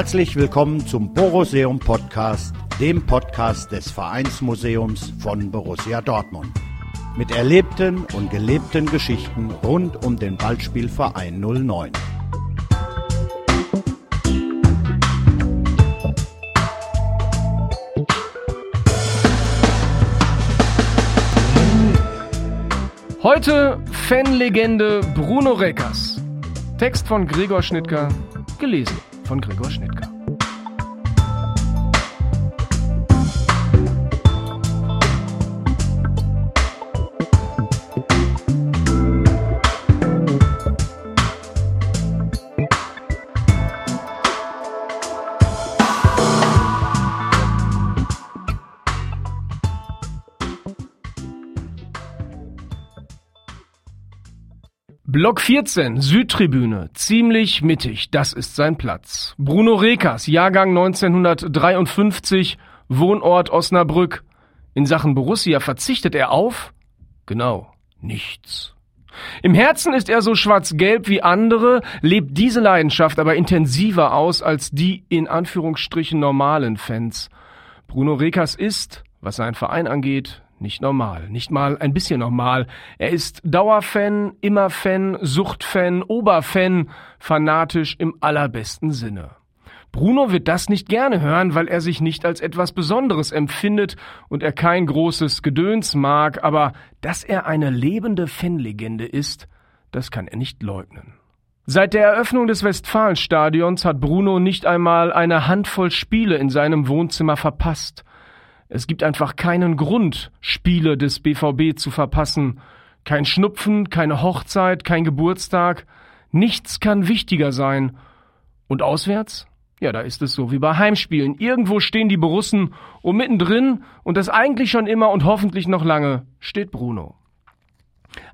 Herzlich willkommen zum Boruseum Podcast, dem Podcast des Vereinsmuseums von Borussia Dortmund. Mit erlebten und gelebten Geschichten rund um den Ballspielverein 09. Heute Fanlegende Bruno Reckers. Text von Gregor Schnittger, gelesen von Gregor Schnittger. Block 14, Südtribüne, ziemlich mittig, das ist sein Platz. Bruno Rekas, Jahrgang 1953, Wohnort Osnabrück. In Sachen Borussia verzichtet er auf? Genau, nichts. Im Herzen ist er so schwarz-gelb wie andere, lebt diese Leidenschaft aber intensiver aus als die in Anführungsstrichen normalen Fans. Bruno Rekas ist, was seinen Verein angeht, nicht normal, nicht mal ein bisschen normal. Er ist Dauerfan, immer Fan, Suchtfan, Oberfan, fanatisch im allerbesten Sinne. Bruno wird das nicht gerne hören, weil er sich nicht als etwas Besonderes empfindet und er kein großes Gedöns mag, aber dass er eine lebende Fanlegende ist, das kann er nicht leugnen. Seit der Eröffnung des Westfalenstadions hat Bruno nicht einmal eine Handvoll Spiele in seinem Wohnzimmer verpasst. Es gibt einfach keinen Grund, Spiele des BVB zu verpassen. Kein Schnupfen, keine Hochzeit, kein Geburtstag. Nichts kann wichtiger sein. Und auswärts? Ja, da ist es so wie bei Heimspielen. Irgendwo stehen die Borussen und mittendrin, und das eigentlich schon immer und hoffentlich noch lange, steht Bruno.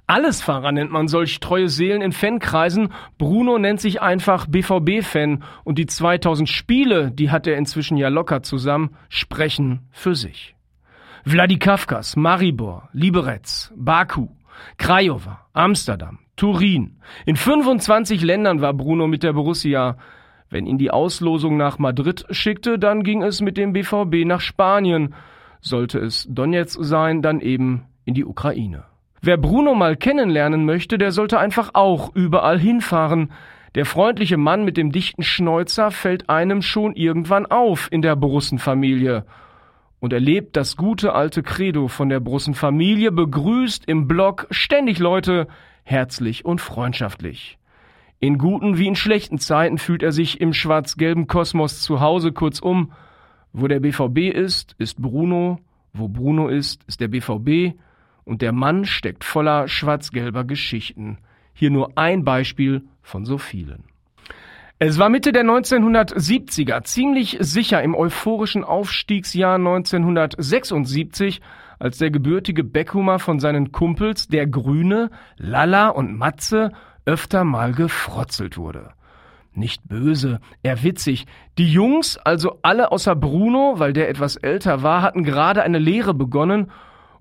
Allesfahrer nennt man solch treue Seelen in Fankreisen. Bruno nennt sich einfach BVB-Fan und die 2000 Spiele, die hat er inzwischen ja locker zusammen, sprechen für sich. Vladikavkas, Maribor, Liberec, Baku, Craiova, Amsterdam, Turin. In 25 Ländern war Bruno mit der Borussia. Wenn ihn die Auslosung nach Madrid schickte, dann ging es mit dem BVB nach Spanien. Sollte es Donetsk sein, dann eben in die Ukraine. Wer Bruno mal kennenlernen möchte, der sollte einfach auch überall hinfahren. Der freundliche Mann mit dem dichten Schnäuzer fällt einem schon irgendwann auf in der Brussenfamilie. Und er lebt das gute alte Credo von der Brussenfamilie, begrüßt im Block ständig Leute, herzlich und freundschaftlich. In guten wie in schlechten Zeiten fühlt er sich im schwarz-gelben Kosmos zu Hause, kurzum, wo der BVB ist, ist Bruno, wo Bruno ist, ist der BVB, und der Mann steckt voller schwarz-gelber Geschichten. Hier nur ein Beispiel von so vielen. Es war Mitte der 1970er, ziemlich sicher im euphorischen Aufstiegsjahr 1976, als der gebürtige Beckhumer von seinen Kumpels, der Grüne, Lalla und Matze, öfter mal gefrotzelt wurde. Nicht böse, eher witzig. Die Jungs, also alle außer Bruno, weil der etwas älter war, hatten gerade eine Lehre begonnen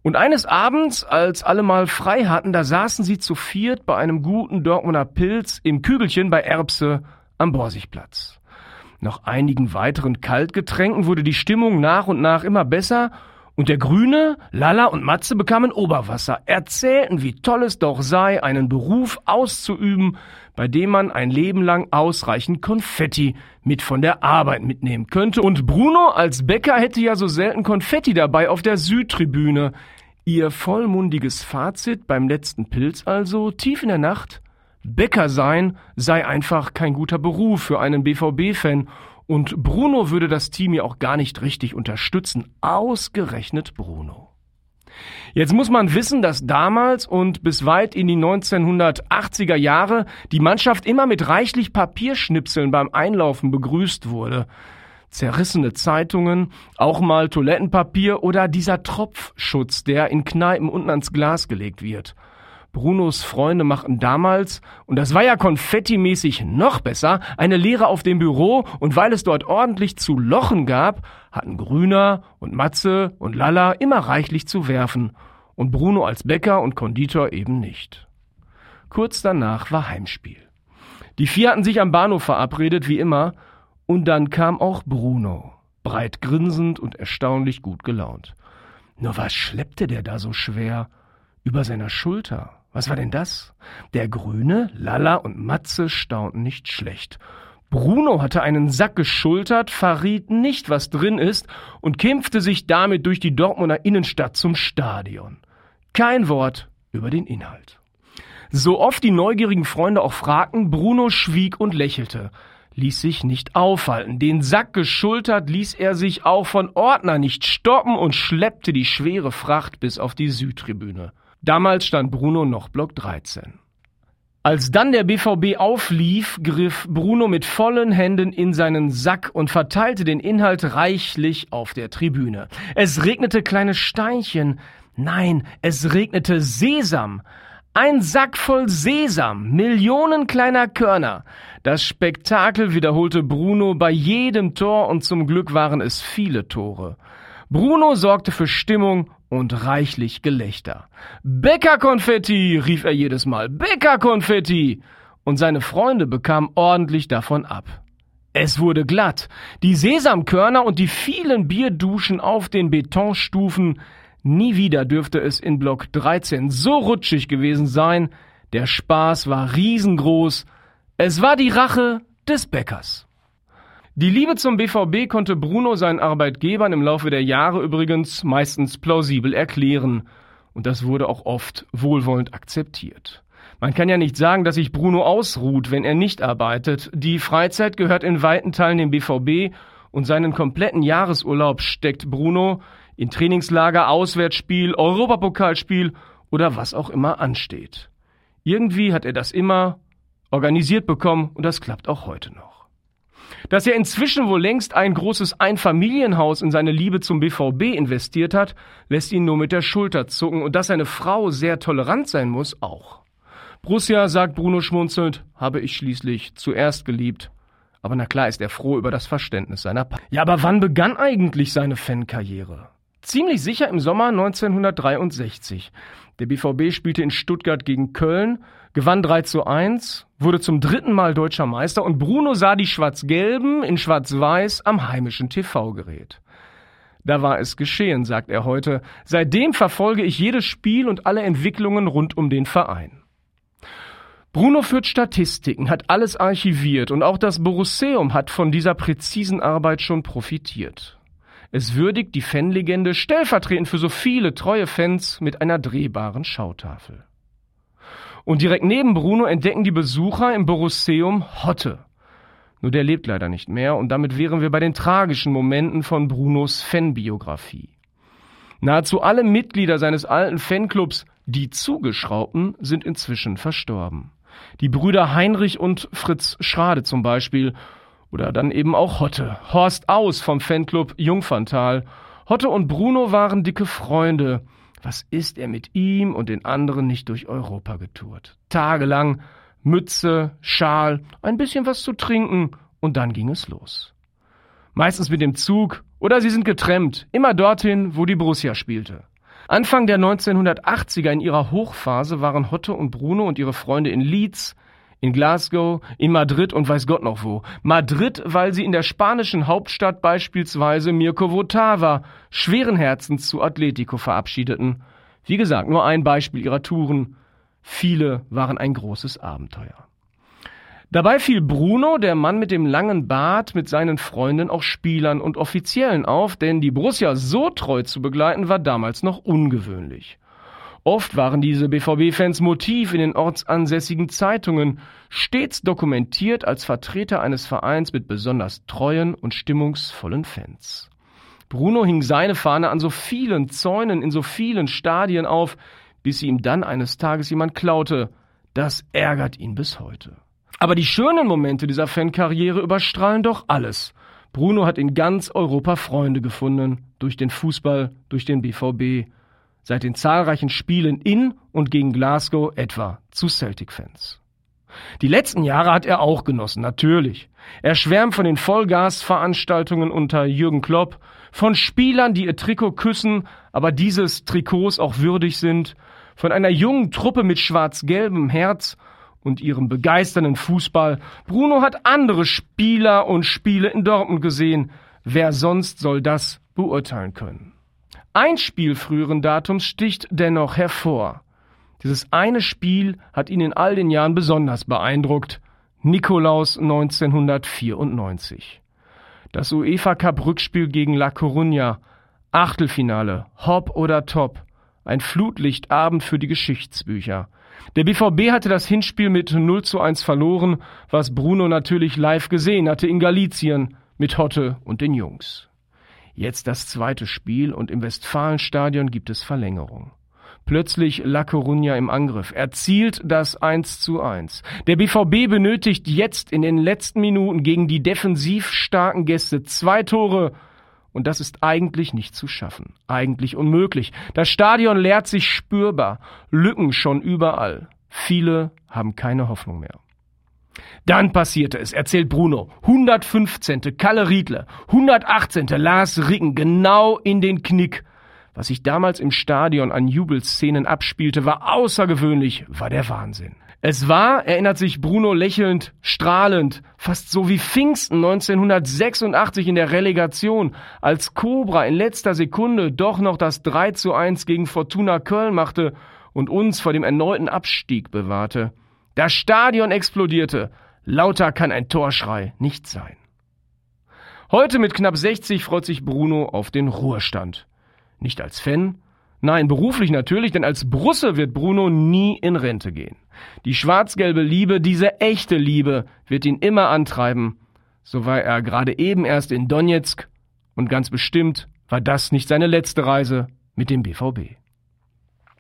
und eines Abends, als alle mal frei hatten, da saßen sie zu viert bei einem guten Dortmunder Pilz im Kügelchen bei Erbse am Borsigplatz. Nach einigen weiteren Kaltgetränken wurde die Stimmung nach und nach immer besser und der Grüne, Lalla und Matze bekamen Oberwasser, erzählten, wie toll es doch sei, einen Beruf auszuüben, bei dem man ein Leben lang ausreichend Konfetti mit von der Arbeit mitnehmen könnte. Und Bruno als Bäcker hätte ja so selten Konfetti dabei auf der Südtribüne. Ihr vollmundiges Fazit beim letzten Pilz also, tief in der Nacht, Bäcker sein sei einfach kein guter Beruf für einen BVB-Fan und Bruno würde das Team ja auch gar nicht richtig unterstützen. Ausgerechnet Bruno. Jetzt muss man wissen, dass damals und bis weit in die 1980er Jahre die Mannschaft immer mit reichlich Papierschnipseln beim Einlaufen begrüßt wurde. Zerrissene Zeitungen, auch mal Toilettenpapier oder dieser Tropfschutz, der in Kneipen unten ans Glas gelegt wird. Brunos Freunde machten damals, und das war ja konfettimäßig noch besser, eine Lehre auf dem Büro, und weil es dort ordentlich zu lochen gab, hatten Grüner und Matze und Lalla immer reichlich zu werfen, und Bruno als Bäcker und Konditor eben nicht. Kurz danach war Heimspiel. Die vier hatten sich am Bahnhof verabredet, wie immer, Und dann kam auch Bruno, breit grinsend und erstaunlich gut gelaunt. Nur was schleppte der da so schwer? Über seiner Schulter. Was war denn das? Der Grüne, Lalla und Matze staunten nicht schlecht. Bruno hatte einen Sack geschultert, verriet nicht, was drin ist und kämpfte sich damit durch die Dortmunder Innenstadt zum Stadion. Kein Wort über den Inhalt. So oft die neugierigen Freunde auch fragten, Bruno schwieg und lächelte, ließ sich nicht aufhalten. Den Sack geschultert ließ er sich auch von Ordner nicht stoppen und schleppte die schwere Fracht bis auf die Südtribüne. Damals stand Bruno noch Block 13. Als dann der BVB auflief, griff Bruno mit vollen Händen in seinen Sack und verteilte den Inhalt reichlich auf der Tribüne. Es regnete kleine Steinchen. Nein, es regnete Sesam. Ein Sack voll Sesam, Millionen kleiner Körner. Das Spektakel wiederholte Bruno bei jedem Tor und zum Glück waren es viele Tore. Bruno sorgte für Stimmung und reichlich Gelächter. Bäckerkonfetti, rief er jedes Mal, Bäckerkonfetti! Und seine Freunde bekamen ordentlich davon ab. Es wurde glatt. Die Sesamkörner und die vielen Bierduschen auf den Betonstufen. Nie wieder dürfte es in Block 13 so rutschig gewesen sein. Der Spaß war riesengroß. Es war die Rache des Bäckers. Die Liebe zum BVB konnte Bruno seinen Arbeitgebern im Laufe der Jahre übrigens meistens plausibel erklären. Und das wurde auch oft wohlwollend akzeptiert. Man kann ja nicht sagen, dass sich Bruno ausruht, wenn er nicht arbeitet. Die Freizeit gehört in weiten Teilen dem BVB und seinen kompletten Jahresurlaub steckt Bruno in Trainingslager, Auswärtsspiel, Europapokalspiel oder was auch immer ansteht. Irgendwie hat er das immer organisiert bekommen und das klappt auch heute noch. Dass er inzwischen wohl längst ein großes Einfamilienhaus in seine Liebe zum BVB investiert hat, lässt ihn nur mit der Schulter zucken und dass seine Frau sehr tolerant sein muss, auch. Borussia, sagt Bruno schmunzelnd, habe ich schließlich zuerst geliebt. Aber na klar ist er froh über das Verständnis seiner pa Ja, aber wann begann eigentlich seine Fankarriere? Ziemlich sicher im Sommer 1963. Der BVB spielte in Stuttgart gegen Köln, gewann 3 zu 1, wurde zum dritten Mal deutscher Meister und Bruno sah die Schwarz-Gelben in Schwarz-Weiß am heimischen TV-Gerät. Da war es geschehen, sagt er heute. Seitdem verfolge ich jedes Spiel und alle Entwicklungen rund um den Verein. Bruno führt Statistiken, hat alles archiviert und auch das Borusseum hat von dieser präzisen Arbeit schon profitiert. Es würdigt die Fanlegende stellvertretend für so viele treue Fans mit einer drehbaren Schautafel. Und direkt neben Bruno entdecken die Besucher im Borusseum Hotte. Nur der lebt leider nicht mehr und damit wären wir bei den tragischen Momenten von Brunos Fanbiografie. Nahezu alle Mitglieder seines alten Fanclubs, die Zugeschraubten, sind inzwischen verstorben. Die Brüder Heinrich und Fritz Schrade zum Beispiel oder dann eben auch Hotte. Horst Aus vom Fanclub Jungfantal. Hotte und Bruno waren dicke Freunde. Was ist er mit ihm und den anderen nicht durch Europa getourt? Tagelang Mütze, Schal, ein bisschen was zu trinken und dann ging es los. Meistens mit dem Zug oder sie sind getrennt, immer dorthin, wo die Borussia spielte. Anfang der 1980er in ihrer Hochphase waren Hotte und Bruno und ihre Freunde in Leeds, in Glasgow, in Madrid und weiß Gott noch wo. Madrid, weil sie in der spanischen Hauptstadt beispielsweise Mirko Votava schweren Herzens zu Atletico verabschiedeten. Wie gesagt, nur ein Beispiel ihrer Touren. Viele waren ein großes Abenteuer. Dabei fiel Bruno, der Mann mit dem langen Bart, mit seinen Freunden, auch Spielern und Offiziellen auf, denn die Borussia so treu zu begleiten war damals noch ungewöhnlich. Oft waren diese BVB-Fans Motiv in den ortsansässigen Zeitungen, stets dokumentiert als Vertreter eines Vereins mit besonders treuen und stimmungsvollen Fans. Bruno hing seine Fahne an so vielen Zäunen in so vielen Stadien auf, bis sie ihm dann eines Tages jemand klaute. Das ärgert ihn bis heute. Aber die schönen Momente dieser Fankarriere überstrahlen doch alles. Bruno hat in ganz Europa Freunde gefunden, durch den Fußball, durch den BVB, seit den zahlreichen Spielen in und gegen Glasgow etwa zu Celtic-Fans. Die letzten Jahre hat er auch genossen, natürlich. Er schwärmt von den Vollgas-Veranstaltungen unter Jürgen Klopp, von Spielern, die ihr Trikot küssen, aber dieses Trikots auch würdig sind, von einer jungen Truppe mit schwarz-gelbem Herz und ihrem begeisternden Fußball. Bruno hat andere Spieler und Spiele in Dortmund gesehen. Wer sonst soll das beurteilen können? Ein Spiel früheren Datums sticht dennoch hervor. Dieses eine Spiel hat ihn in all den Jahren besonders beeindruckt. Nikolaus 1994. Das UEFA Cup Rückspiel gegen La Coruña. Achtelfinale. Hopp oder Top. Ein Flutlichtabend für die Geschichtsbücher. Der BVB hatte das Hinspiel mit 0 zu 1 verloren, was Bruno natürlich live gesehen hatte in Galizien mit Hotte und den Jungs. Jetzt das zweite Spiel und im Westfalenstadion gibt es Verlängerung. Plötzlich La Coruña im Angriff. Er zielt das 1 zu 1. Der BVB benötigt jetzt in den letzten Minuten gegen die defensiv starken Gäste zwei Tore. Und das ist eigentlich nicht zu schaffen. Eigentlich unmöglich. Das Stadion leert sich spürbar. Lücken schon überall. Viele haben keine Hoffnung mehr. Dann passierte es, erzählt Bruno. 115. Kalle Riedle, 118. Lars Ricken, genau in den Knick. Was sich damals im Stadion an Jubelszenen abspielte, war außergewöhnlich, war der Wahnsinn. Es war, erinnert sich Bruno lächelnd, strahlend, fast so wie Pfingsten 1986 in der Relegation, als Cobra in letzter Sekunde doch noch das 3 zu 1 gegen Fortuna Köln machte und uns vor dem erneuten Abstieg bewahrte. Das Stadion explodierte. Lauter kann ein Torschrei nicht sein. Heute mit knapp 60 freut sich Bruno auf den Ruhestand. Nicht als Fan, nein, beruflich natürlich, denn als Brusse wird Bruno nie in Rente gehen. Die schwarz-gelbe Liebe, diese echte Liebe, wird ihn immer antreiben. So war er gerade eben erst in Donetsk und ganz bestimmt war das nicht seine letzte Reise mit dem BVB.